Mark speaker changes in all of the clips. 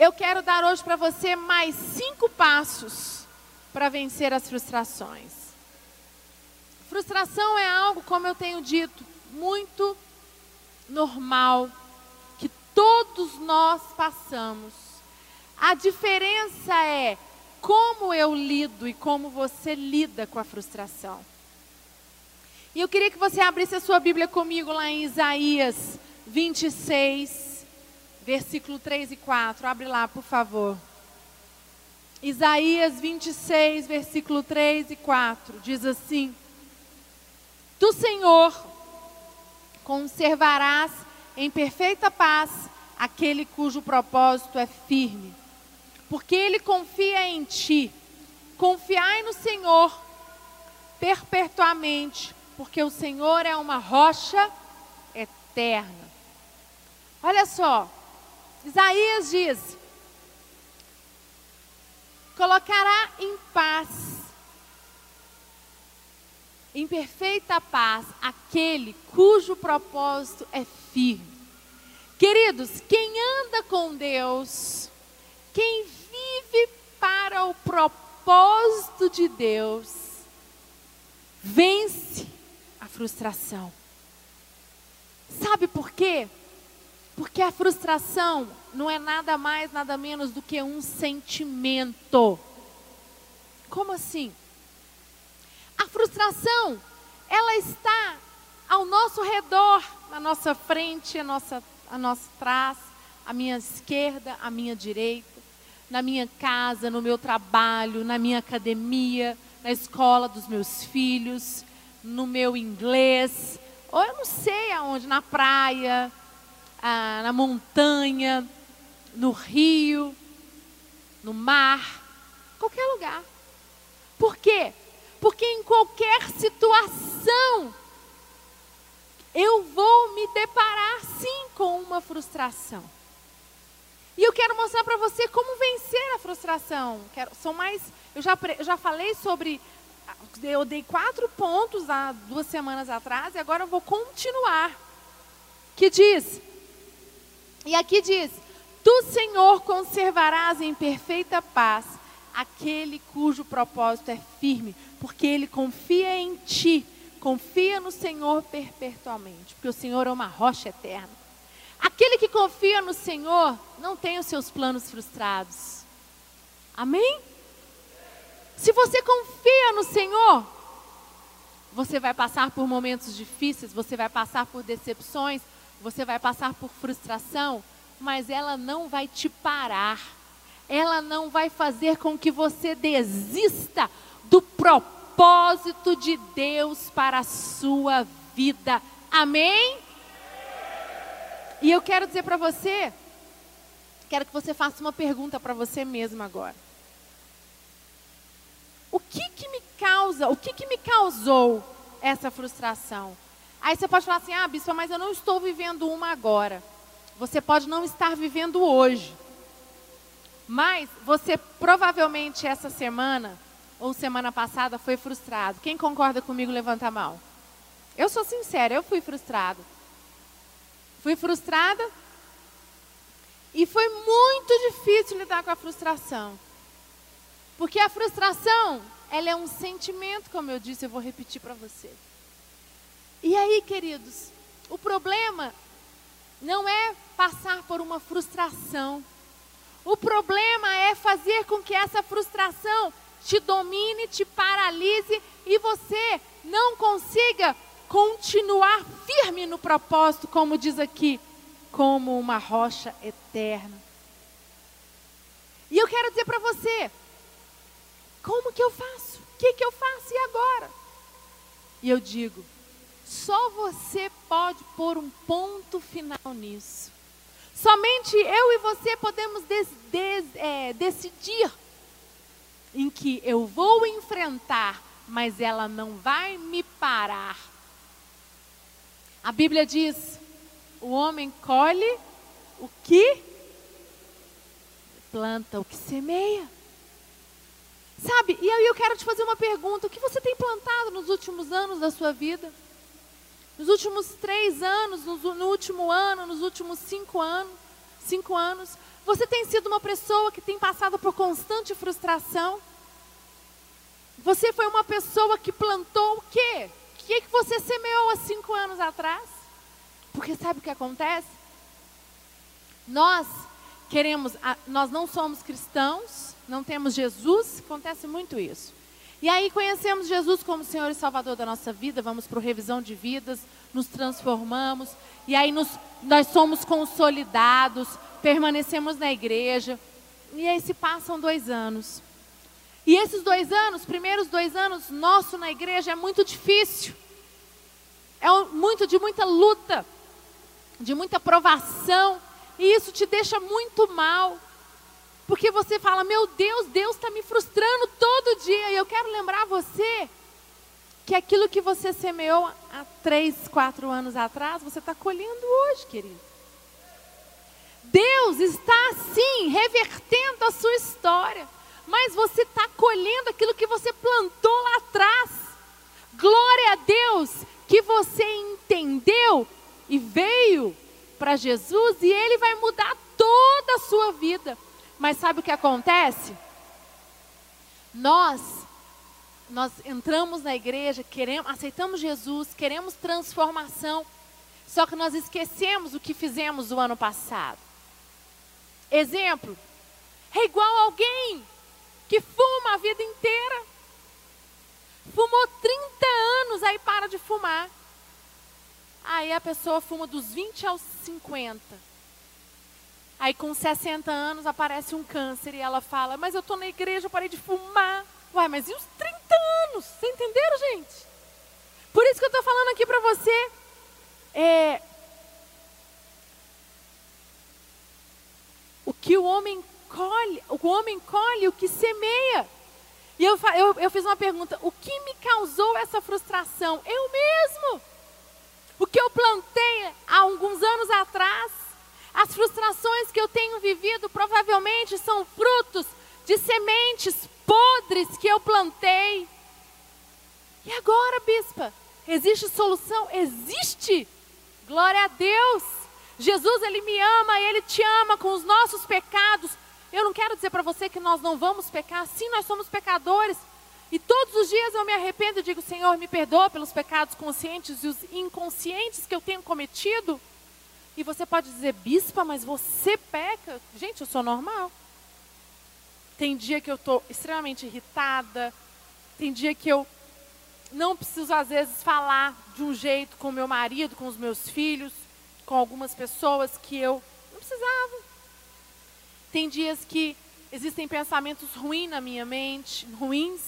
Speaker 1: eu quero dar hoje para você mais cinco passos para vencer as frustrações. Frustração é algo, como eu tenho dito, muito normal, que todos nós passamos. A diferença é como eu lido e como você lida com a frustração. E eu queria que você abrisse a sua Bíblia comigo lá em Isaías 26, versículo 3 e 4. Abre lá, por favor. Isaías 26, versículo 3 e 4 diz assim: Do Senhor conservarás em perfeita paz aquele cujo propósito é firme, porque ele confia em ti. Confiai no Senhor perpetuamente, porque o Senhor é uma rocha eterna. Olha só, Isaías diz: colocará em paz, em perfeita paz, aquele cujo propósito é firme. Queridos, quem anda com Deus, quem vive para o propósito de Deus, vence a frustração. Sabe por quê? Porque a frustração não é nada mais, nada menos do que um sentimento. Como assim? A frustração, ela está ao nosso redor, na nossa frente, a nossa, a nossa trás, a minha esquerda, a minha direita, na minha casa, no meu trabalho, na minha academia, na escola dos meus filhos, no meu inglês, ou eu não sei aonde, na praia, ah, na montanha, no rio, no mar, qualquer lugar. Por quê? Porque em qualquer situação eu vou me deparar sim com uma frustração. E eu quero mostrar para você como vencer a frustração. Quero, são mais, eu já, eu já falei sobre eu dei quatro pontos há duas semanas atrás e agora eu vou continuar. Que diz, e aqui diz: Tu, Senhor, conservarás em perfeita paz aquele cujo propósito é firme, porque ele confia em ti, confia no Senhor perpetuamente, porque o Senhor é uma rocha eterna. Aquele que confia no Senhor não tem os seus planos frustrados. Amém? Se você confia no Senhor, você vai passar por momentos difíceis, você vai passar por decepções, você vai passar por frustração, mas ela não vai te parar. Ela não vai fazer com que você desista do propósito de Deus para a sua vida. Amém? E eu quero dizer para você, quero que você faça uma pergunta para você mesmo agora o que que me causa, o que que me causou essa frustração? Aí você pode falar assim, ah, bispo, mas eu não estou vivendo uma agora. Você pode não estar vivendo hoje. Mas você provavelmente essa semana ou semana passada foi frustrado. Quem concorda comigo, levanta a mão. Eu sou sincera, eu fui frustrado. Fui frustrada e foi muito difícil lidar com a frustração. Porque a frustração, ela é um sentimento, como eu disse, eu vou repetir para você. E aí, queridos, o problema não é passar por uma frustração. O problema é fazer com que essa frustração te domine, te paralise e você não consiga continuar firme no propósito, como diz aqui, como uma rocha eterna. E eu quero dizer para você, como que eu faço? O que, que eu faço? E agora? E eu digo: só você pode pôr um ponto final nisso. Somente eu e você podemos des, des, é, decidir em que eu vou enfrentar, mas ela não vai me parar. A Bíblia diz: o homem colhe o que planta, o que semeia. Sabe, e aí eu quero te fazer uma pergunta: o que você tem plantado nos últimos anos da sua vida? Nos últimos três anos, no, no último ano, nos últimos cinco anos, cinco anos, Você tem sido uma pessoa que tem passado por constante frustração? Você foi uma pessoa que plantou o quê? O que, que você semeou há cinco anos atrás? Porque sabe o que acontece? Nós queremos, nós não somos cristãos, não temos Jesus, acontece muito isso. E aí conhecemos Jesus como Senhor e Salvador da nossa vida, vamos para revisão de vidas, nos transformamos, e aí nos, nós somos consolidados, permanecemos na igreja, e aí se passam dois anos. E esses dois anos, primeiros dois anos, nosso na igreja é muito difícil. É muito de muita luta, de muita provação, e isso te deixa muito mal. Porque você fala, meu Deus, Deus está me frustrando todo dia. E eu quero lembrar você que aquilo que você semeou há três, quatro anos atrás, você está colhendo hoje, querido. Deus está sim revertendo a sua história, mas você está colhendo aquilo que você plantou lá atrás. Glória a Deus que você entendeu e veio para Jesus e Ele vai mudar toda a sua vida. Mas sabe o que acontece? Nós nós entramos na igreja, queremos, aceitamos Jesus, queremos transformação, só que nós esquecemos o que fizemos o ano passado. Exemplo, é igual alguém que fuma a vida inteira. Fumou 30 anos, aí para de fumar. Aí a pessoa fuma dos 20 aos 50. Aí com 60 anos aparece um câncer e ela fala: Mas eu estou na igreja, eu parei de fumar. Uai, mas e os 30 anos? Vocês entenderam, gente? Por isso que eu estou falando aqui para você. É, o que o homem colhe, o homem colhe o que semeia. E eu, eu, eu fiz uma pergunta: o que me causou essa frustração? Eu mesmo. O que eu plantei há alguns anos atrás as frustrações que eu tenho vivido provavelmente são frutos de sementes podres que eu plantei. E agora, bispa, existe solução? Existe! Glória a Deus! Jesus, Ele me ama, Ele te ama com os nossos pecados. Eu não quero dizer para você que nós não vamos pecar, sim, nós somos pecadores. E todos os dias eu me arrependo e digo, Senhor, me perdoa pelos pecados conscientes e os inconscientes que eu tenho cometido. E você pode dizer, bispa, mas você peca. Gente, eu sou normal. Tem dia que eu estou extremamente irritada. Tem dia que eu não preciso, às vezes, falar de um jeito com meu marido, com os meus filhos, com algumas pessoas que eu não precisava. Tem dias que existem pensamentos ruins na minha mente, ruins,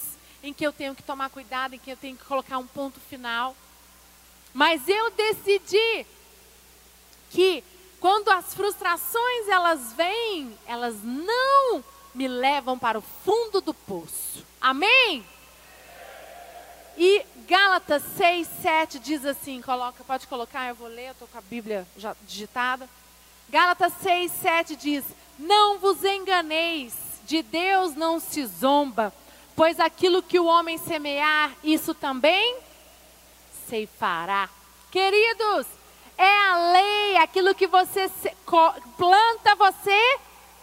Speaker 1: em que eu tenho que tomar cuidado, em que eu tenho que colocar um ponto final. Mas eu decidi que quando as frustrações elas vêm, elas não me levam para o fundo do poço. Amém? E Gálatas 6, 7 diz assim, coloca, pode colocar, eu vou ler, eu estou com a Bíblia já digitada. Gálatas 6, 7 diz: Não vos enganeis, de Deus não se zomba, pois aquilo que o homem semear, isso também ceifará. Queridos, é a lei, aquilo que você planta, você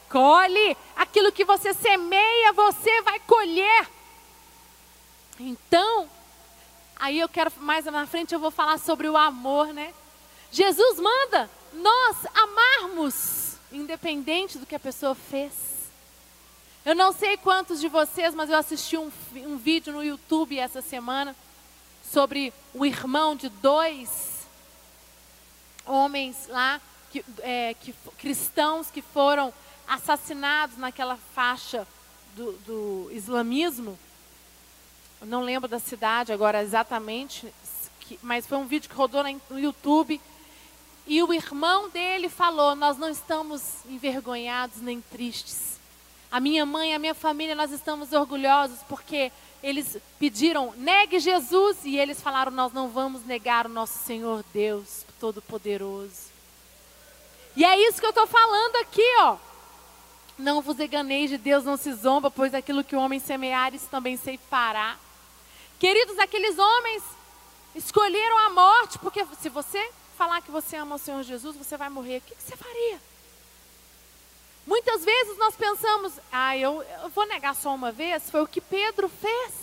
Speaker 1: colhe. Aquilo que você semeia, você vai colher. Então, aí eu quero, mais na frente eu vou falar sobre o amor, né? Jesus manda nós amarmos, independente do que a pessoa fez. Eu não sei quantos de vocês, mas eu assisti um, um vídeo no YouTube essa semana sobre o irmão de dois homens lá, que, é, que, cristãos que foram assassinados naquela faixa do, do islamismo. Eu não lembro da cidade agora exatamente, mas foi um vídeo que rodou no YouTube. E o irmão dele falou: Nós não estamos envergonhados nem tristes. A minha mãe, a minha família, nós estamos orgulhosos porque eles pediram, negue Jesus, e eles falaram: Nós não vamos negar o nosso Senhor Deus Todo-Poderoso. E é isso que eu estou falando aqui, ó. Não vos enganeis de Deus, não se zomba, pois aquilo que o homem semear, isso também ceifará. Queridos, aqueles homens escolheram a morte, porque se você falar que você ama o Senhor Jesus, você vai morrer. O que, que você faria? Muitas vezes nós pensamos, ah, eu, eu vou negar só uma vez, foi o que Pedro fez.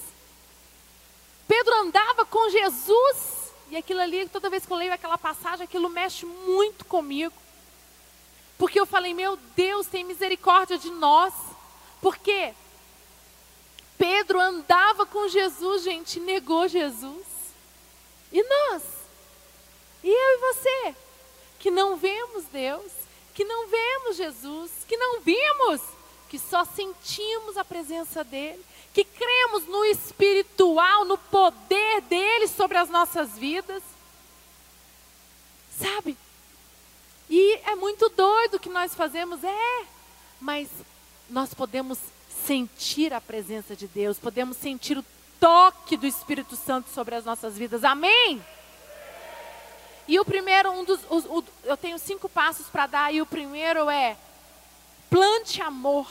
Speaker 1: Pedro andava com Jesus, e aquilo ali, toda vez que eu leio aquela passagem, aquilo mexe muito comigo. Porque eu falei, meu Deus, tem misericórdia de nós. Porque Pedro andava com Jesus, gente, negou Jesus. E nós? E eu e você? Que não vemos Deus, que não vemos Jesus, que não vimos, que só sentimos a presença dEle, que cremos no espiritual, no poder sobre as nossas vidas. Sabe? E é muito doido o que nós fazemos, é, mas nós podemos sentir a presença de Deus, podemos sentir o toque do Espírito Santo sobre as nossas vidas. Amém? E o primeiro, um dos, os, o, eu tenho cinco passos para dar, e o primeiro é plante amor.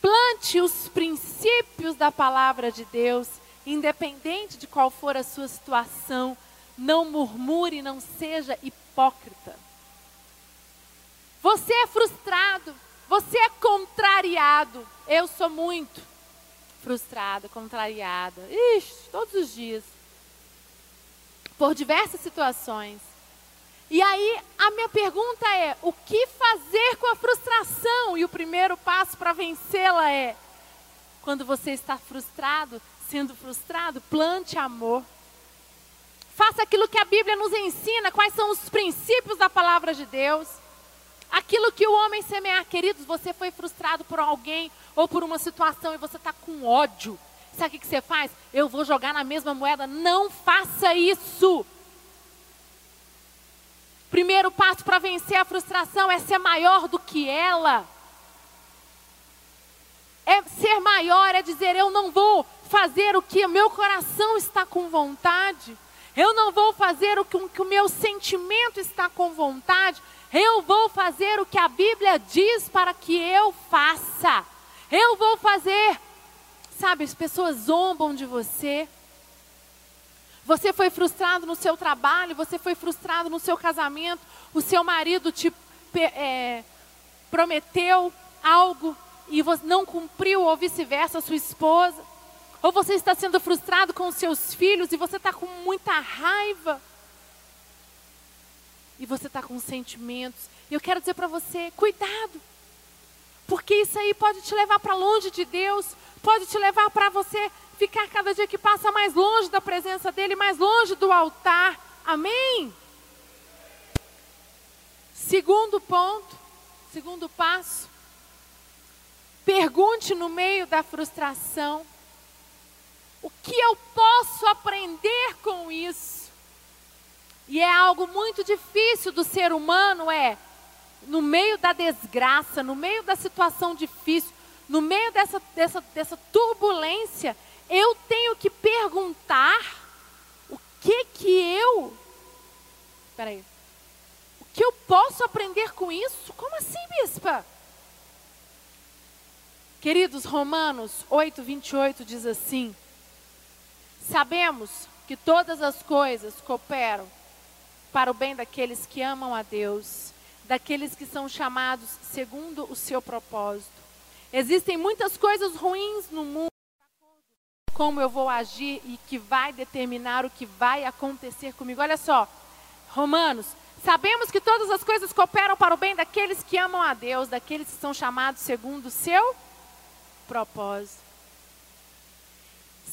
Speaker 1: Plante os princípios da palavra de Deus, independente de qual for a sua situação. Não murmure, não seja hipócrita. Você é frustrado, você é contrariado. Eu sou muito frustrada, contrariada. Ixi, todos os dias. Por diversas situações. E aí, a minha pergunta é: o que fazer com a frustração? E o primeiro passo para vencê-la é: quando você está frustrado, sendo frustrado, plante amor. Faça aquilo que a Bíblia nos ensina, quais são os princípios da palavra de Deus. Aquilo que o homem semear, queridos, você foi frustrado por alguém ou por uma situação e você está com ódio. Sabe o que você faz? Eu vou jogar na mesma moeda. Não faça isso. Primeiro passo para vencer a frustração é ser maior do que ela. É ser maior, é dizer: eu não vou fazer o que meu coração está com vontade. Eu não vou fazer o que, o que o meu sentimento está com vontade. Eu vou fazer o que a Bíblia diz para que eu faça. Eu vou fazer. Sabe, as pessoas zombam de você. Você foi frustrado no seu trabalho, você foi frustrado no seu casamento, o seu marido te é, prometeu algo e não cumpriu, ou vice-versa, sua esposa. Ou você está sendo frustrado com os seus filhos e você está com muita raiva e você está com sentimentos. E eu quero dizer para você: cuidado, porque isso aí pode te levar para longe de Deus, pode te levar para você ficar cada dia que passa mais longe da presença dEle, mais longe do altar. Amém? Segundo ponto, segundo passo, pergunte no meio da frustração: o que eu posso aprender com isso? E é algo muito difícil do ser humano, é no meio da desgraça, no meio da situação difícil, no meio dessa, dessa, dessa turbulência, eu tenho que perguntar o que que eu. Peraí. O que eu posso aprender com isso? Como assim, bispa? Queridos, Romanos 8, 28 diz assim: Sabemos que todas as coisas cooperam para o bem daqueles que amam a Deus, daqueles que são chamados segundo o seu propósito. Existem muitas coisas ruins no mundo, como eu vou agir e que vai determinar o que vai acontecer comigo. Olha só, Romanos, sabemos que todas as coisas cooperam para o bem daqueles que amam a Deus, daqueles que são chamados segundo o seu propósito.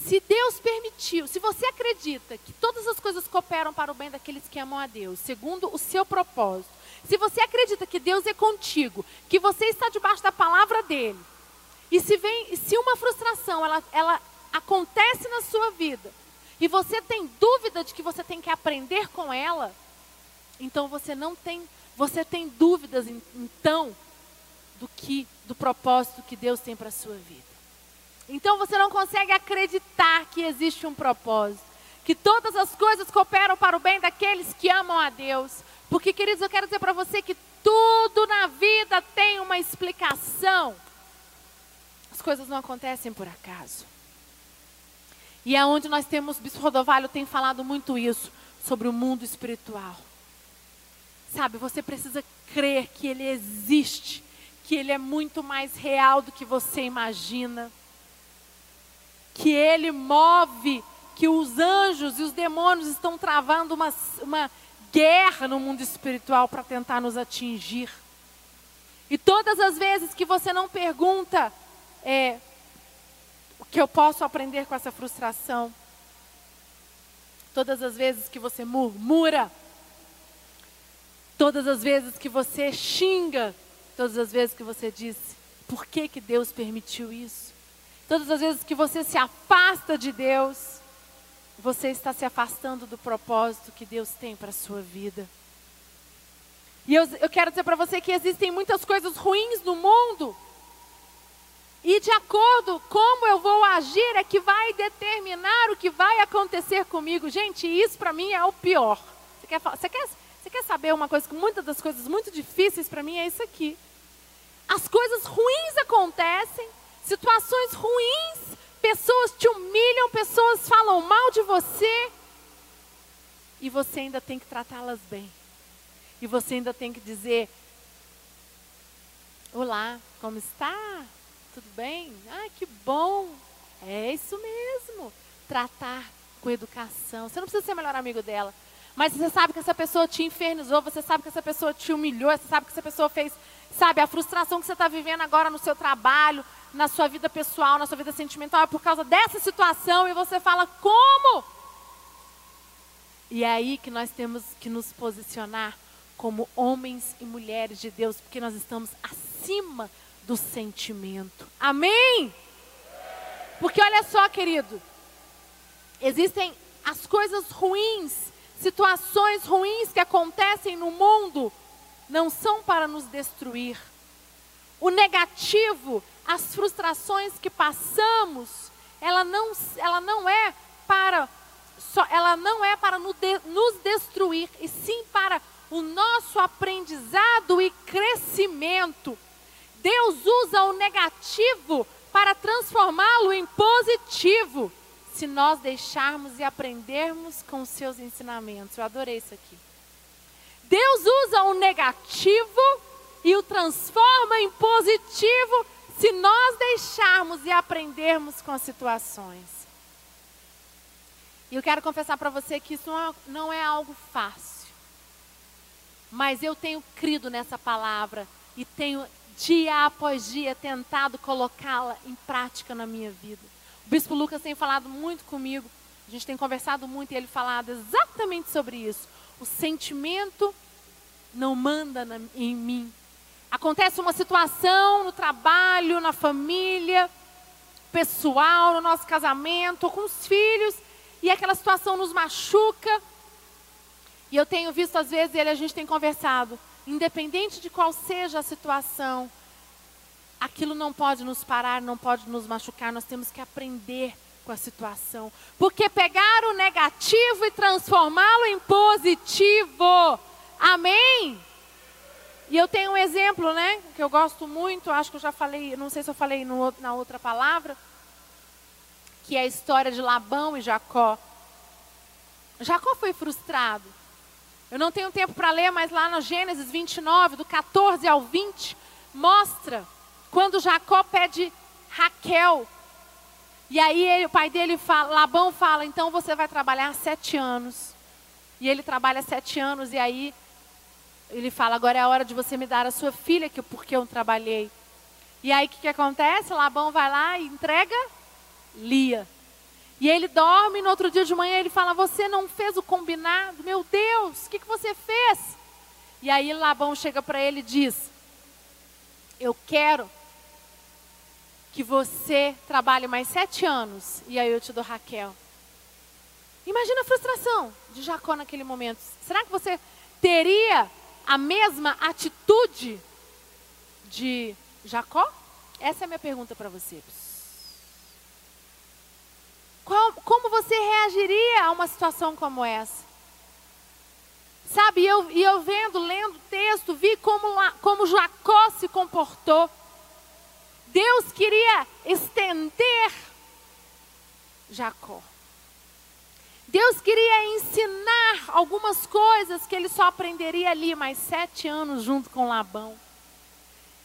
Speaker 1: Se Deus permitiu, se você acredita que todas as coisas cooperam para o bem daqueles que amam a Deus, segundo o seu propósito, se você acredita que Deus é contigo, que você está debaixo da palavra dele, e se vem, se uma frustração ela, ela acontece na sua vida, e você tem dúvida de que você tem que aprender com ela, então você não tem, você tem dúvidas então do que do propósito que Deus tem para a sua vida. Então você não consegue acreditar que existe um propósito. Que todas as coisas cooperam para o bem daqueles que amam a Deus. Porque, queridos, eu quero dizer para você que tudo na vida tem uma explicação. As coisas não acontecem por acaso. E é onde nós temos, Bispo Rodovalho tem falado muito isso, sobre o mundo espiritual. Sabe, você precisa crer que Ele existe, que Ele é muito mais real do que você imagina, que Ele move, que os anjos e os demônios estão travando uma, uma guerra no mundo espiritual para tentar nos atingir. E todas as vezes que você não pergunta é, o que eu posso aprender com essa frustração, todas as vezes que você murmura, todas as vezes que você xinga, todas as vezes que você diz, por que, que Deus permitiu isso? Todas as vezes que você se afasta de Deus, você está se afastando do propósito que Deus tem para a sua vida. E eu, eu quero dizer para você que existem muitas coisas ruins no mundo. E de acordo como eu vou agir é que vai determinar o que vai acontecer comigo. Gente, isso para mim é o pior. Você quer, você, quer, você quer saber uma coisa que muitas das coisas muito difíceis para mim é isso aqui. As coisas ruins acontecem, situações ruins Pessoas te humilham, pessoas falam mal de você. E você ainda tem que tratá-las bem. E você ainda tem que dizer: Olá, como está? Tudo bem? Ah, que bom. É isso mesmo. Tratar com educação. Você não precisa ser melhor amigo dela. Mas você sabe que essa pessoa te infernizou, você sabe que essa pessoa te humilhou, você sabe que essa pessoa fez, sabe, a frustração que você está vivendo agora no seu trabalho, na sua vida pessoal, na sua vida sentimental, é por causa dessa situação, e você fala, como? E é aí que nós temos que nos posicionar como homens e mulheres de Deus, porque nós estamos acima do sentimento. Amém? Porque olha só, querido, existem as coisas ruins, situações ruins que acontecem no mundo, não são para nos destruir. O negativo as frustrações que passamos, ela não, ela não é para só, ela não é para nos destruir, e sim para o nosso aprendizado e crescimento. Deus usa o negativo para transformá-lo em positivo, se nós deixarmos e aprendermos com os seus ensinamentos. Eu adorei isso aqui. Deus usa o negativo e o transforma em positivo se nós deixarmos e aprendermos com as situações. E eu quero confessar para você que isso não é algo fácil. Mas eu tenho crido nessa palavra e tenho dia após dia tentado colocá-la em prática na minha vida. O bispo Lucas tem falado muito comigo, a gente tem conversado muito e ele falado exatamente sobre isso. O sentimento não manda na, em mim, Acontece uma situação no trabalho, na família, pessoal, no nosso casamento, com os filhos, e aquela situação nos machuca. E eu tenho visto, às vezes, ele, a gente tem conversado, independente de qual seja a situação, aquilo não pode nos parar, não pode nos machucar, nós temos que aprender com a situação. Porque pegar o negativo e transformá-lo em positivo. Amém? E eu tenho um exemplo, né, que eu gosto muito, acho que eu já falei, não sei se eu falei no, na outra palavra, que é a história de Labão e Jacó. Jacó foi frustrado. Eu não tenho tempo para ler, mas lá no Gênesis 29, do 14 ao 20, mostra quando Jacó pede Raquel. E aí ele, o pai dele fala, Labão fala, então você vai trabalhar sete anos. E ele trabalha sete anos, e aí ele fala: agora é a hora de você me dar a sua filha, que porque eu trabalhei. E aí o que, que acontece? Labão vai lá e entrega Lia. E ele dorme, no outro dia de manhã ele fala: Você não fez o combinado? Meu Deus, o que, que você fez? E aí Labão chega para ele e diz: Eu quero que você trabalhe mais sete anos e aí eu te dou Raquel. Imagina a frustração de Jacó naquele momento. Será que você teria a mesma atitude de Jacó? Essa é a minha pergunta para você. Qual, como você reagiria a uma situação como essa? Sabe, e eu, eu vendo, lendo o texto, vi como, como Jacó se comportou. Deus queria estender Jacó. Deus queria ensinar algumas coisas que ele só aprenderia ali mais sete anos junto com Labão.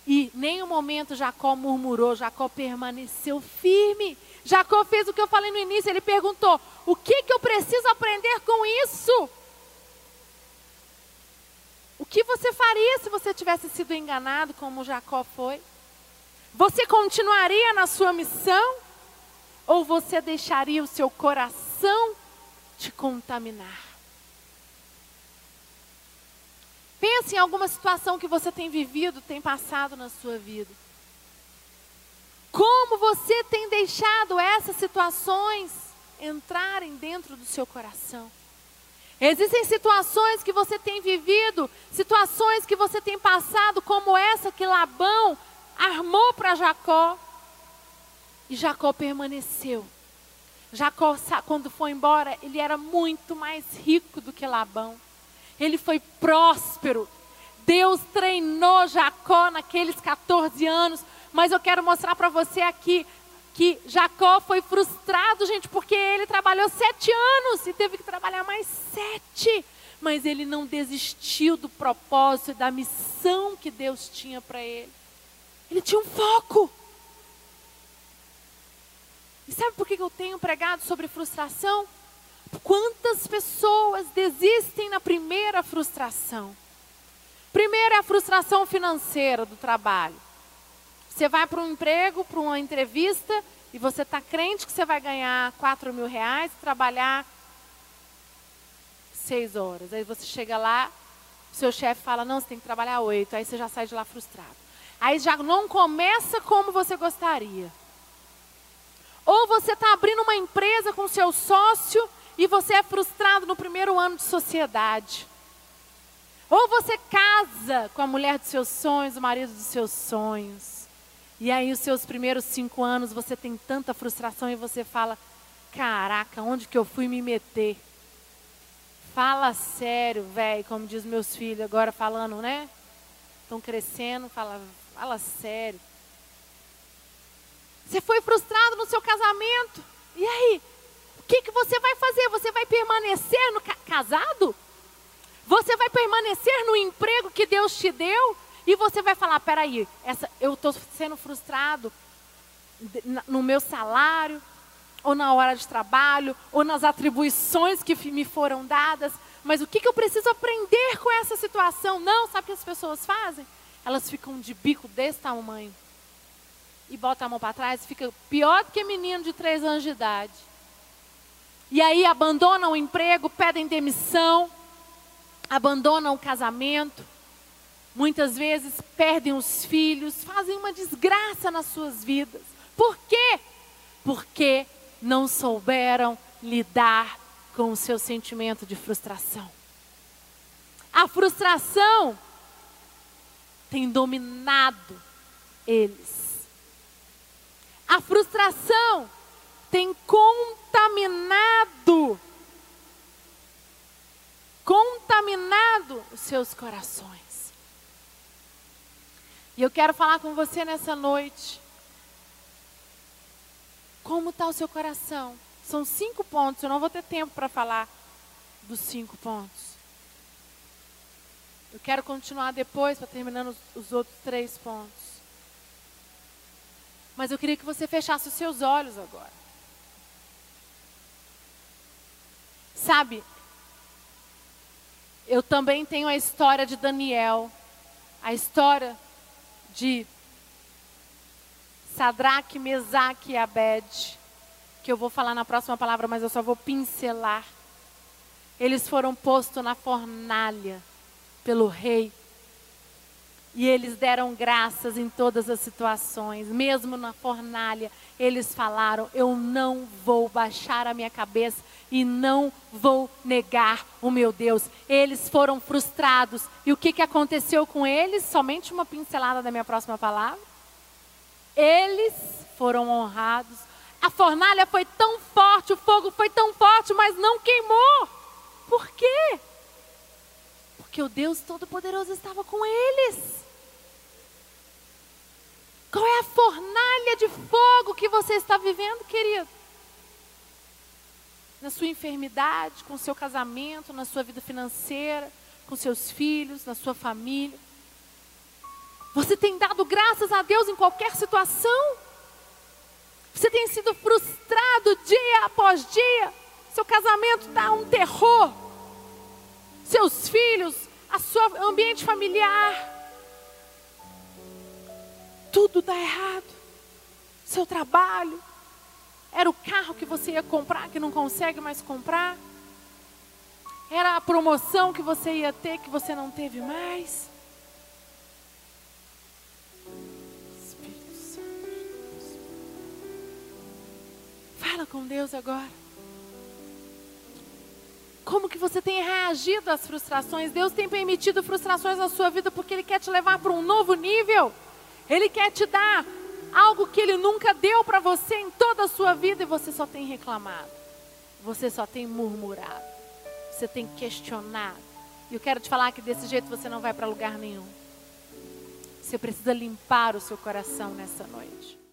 Speaker 1: E nenhum momento Jacó murmurou, Jacó permaneceu firme. Jacó fez o que eu falei no início, ele perguntou: o que, que eu preciso aprender com isso? O que você faria se você tivesse sido enganado como Jacó foi? Você continuaria na sua missão? Ou você deixaria o seu coração te contaminar? Pense em alguma situação que você tem vivido, tem passado na sua vida. Como você tem deixado essas situações entrarem dentro do seu coração? Existem situações que você tem vivido, situações que você tem passado, como essa que Labão armou para Jacó. E Jacó permaneceu. Jacó, quando foi embora, ele era muito mais rico do que Labão. Ele foi próspero. Deus treinou Jacó naqueles 14 anos. Mas eu quero mostrar para você aqui que Jacó foi frustrado, gente, porque ele trabalhou sete anos e teve que trabalhar mais sete. Mas ele não desistiu do propósito e da missão que Deus tinha para ele. Ele tinha um foco. E sabe por que eu tenho pregado sobre frustração? Quantas pessoas desistem na primeira frustração? Primeiro é a frustração financeira do trabalho. Você vai para um emprego, para uma entrevista, e você está crente que você vai ganhar 4 mil reais e trabalhar seis horas. Aí você chega lá, seu chefe fala, não, você tem que trabalhar oito. Aí você já sai de lá frustrado. Aí já não começa como você gostaria. Ou você está abrindo uma empresa com seu sócio e você é frustrado no primeiro ano de sociedade. Ou você casa com a mulher dos seus sonhos, o marido dos seus sonhos. E aí, os seus primeiros cinco anos, você tem tanta frustração e você fala: Caraca, onde que eu fui me meter? Fala sério, velho, como diz meus filhos agora falando, né? Estão crescendo, fala, fala sério. Você foi frustrado no seu casamento. E aí? O que, que você vai fazer? Você vai permanecer no ca casado? Você vai permanecer no emprego que Deus te deu? E você vai falar: peraí, essa, eu estou sendo frustrado no meu salário, ou na hora de trabalho, ou nas atribuições que me foram dadas. Mas o que, que eu preciso aprender com essa situação? Não, sabe o que as pessoas fazem? Elas ficam de bico desse tamanho. E botam a mão para trás fica pior do que menino de três anos de idade. E aí abandonam o emprego, pedem demissão, abandonam o casamento, muitas vezes perdem os filhos, fazem uma desgraça nas suas vidas. Por quê? Porque não souberam lidar com o seu sentimento de frustração. A frustração tem dominado eles. A frustração tem contaminado contaminado os seus corações. E eu quero falar com você nessa noite. Como está o seu coração? São cinco pontos, eu não vou ter tempo para falar dos cinco pontos. Eu quero continuar depois, para terminando os, os outros três pontos. Mas eu queria que você fechasse os seus olhos agora. Sabe, eu também tenho a história de Daniel, a história de Sadraque, Mesaque e Abed, que eu vou falar na próxima palavra, mas eu só vou pincelar. Eles foram postos na fornalha pelo rei. E eles deram graças em todas as situações, mesmo na fornalha. Eles falaram: Eu não vou baixar a minha cabeça e não vou negar o meu Deus. Eles foram frustrados. E o que, que aconteceu com eles? Somente uma pincelada da minha próxima palavra. Eles foram honrados. A fornalha foi tão forte, o fogo foi tão forte, mas não queimou. Por quê? Porque o Deus Todo-Poderoso estava com eles. Qual é a fornalha de fogo que você está vivendo, querido? na sua enfermidade, com o seu casamento, na sua vida financeira, com seus filhos, na sua família. Você tem dado graças a Deus em qualquer situação? Você tem sido frustrado dia após dia? Seu casamento está um terror. Seus filhos, a sua ambiente familiar. Tudo dá errado. Seu trabalho. Era o carro que você ia comprar que não consegue mais comprar. Era a promoção que você ia ter que você não teve mais. Espírito Santo. Fala com Deus agora. Como que você tem reagido às frustrações? Deus tem permitido frustrações na sua vida porque Ele quer te levar para um novo nível. Ele quer te dar algo que Ele nunca deu para você em toda a sua vida e você só tem reclamado. Você só tem murmurado você tem questionado. E eu quero te falar que desse jeito você não vai para lugar nenhum. Você precisa limpar o seu coração nessa noite.